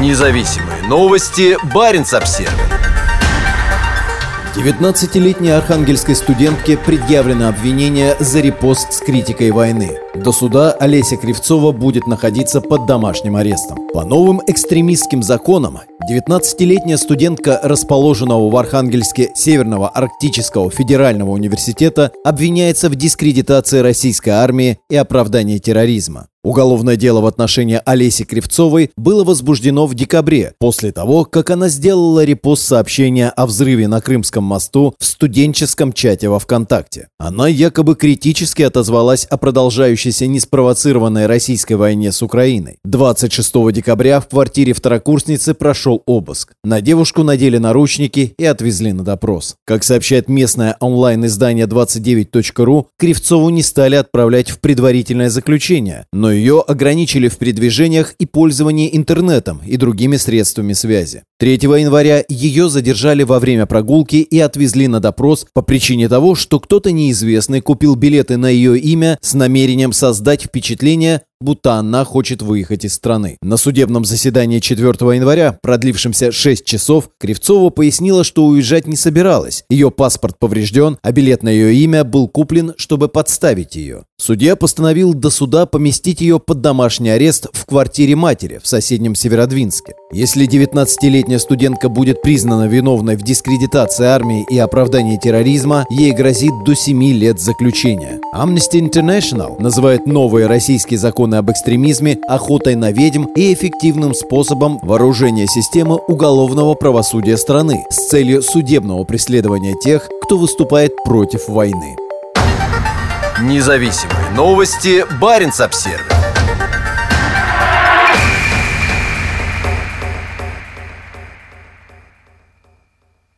Независимые новости. Барин обсерва 19-летней архангельской студентке предъявлено обвинение за репост с критикой войны. До суда Олеся Кривцова будет находиться под домашним арестом. По новым экстремистским законам 19-летняя студентка расположенного в Архангельске Северного Арктического федерального университета обвиняется в дискредитации российской армии и оправдании терроризма. Уголовное дело в отношении Олеси Кривцовой было возбуждено в декабре, после того, как она сделала репост сообщения о взрыве на Крымском мосту в студенческом чате во ВКонтакте. Она якобы критически отозвалась о продолжающейся неспровоцированной российской войне с Украиной. 26 декабря в квартире второкурсницы прошел обыск. На девушку надели наручники и отвезли на допрос. Как сообщает местное онлайн-издание 29.ru, Кривцову не стали отправлять в предварительное заключение, но ее ограничили в передвижениях и пользовании интернетом и другими средствами связи. 3 января ее задержали во время прогулки и отвезли на допрос по причине того, что кто-то неизвестный купил билеты на ее имя с намерением создать впечатление, будто она хочет выехать из страны. На судебном заседании 4 января, продлившемся 6 часов, Кривцова пояснила, что уезжать не собиралась. Ее паспорт поврежден, а билет на ее имя был куплен, чтобы подставить ее. Судья постановил до суда поместить ее под домашний арест в квартире матери в соседнем Северодвинске. Если 19-летняя студентка будет признана виновной в дискредитации армии и оправдании терроризма, ей грозит до 7 лет заключения. Amnesty International называет новые российские законы об экстремизме охотой на ведьм и эффективным способом вооружения системы уголовного правосудия страны с целью судебного преследования тех, кто выступает против войны. Независимые новости. Барин обсервис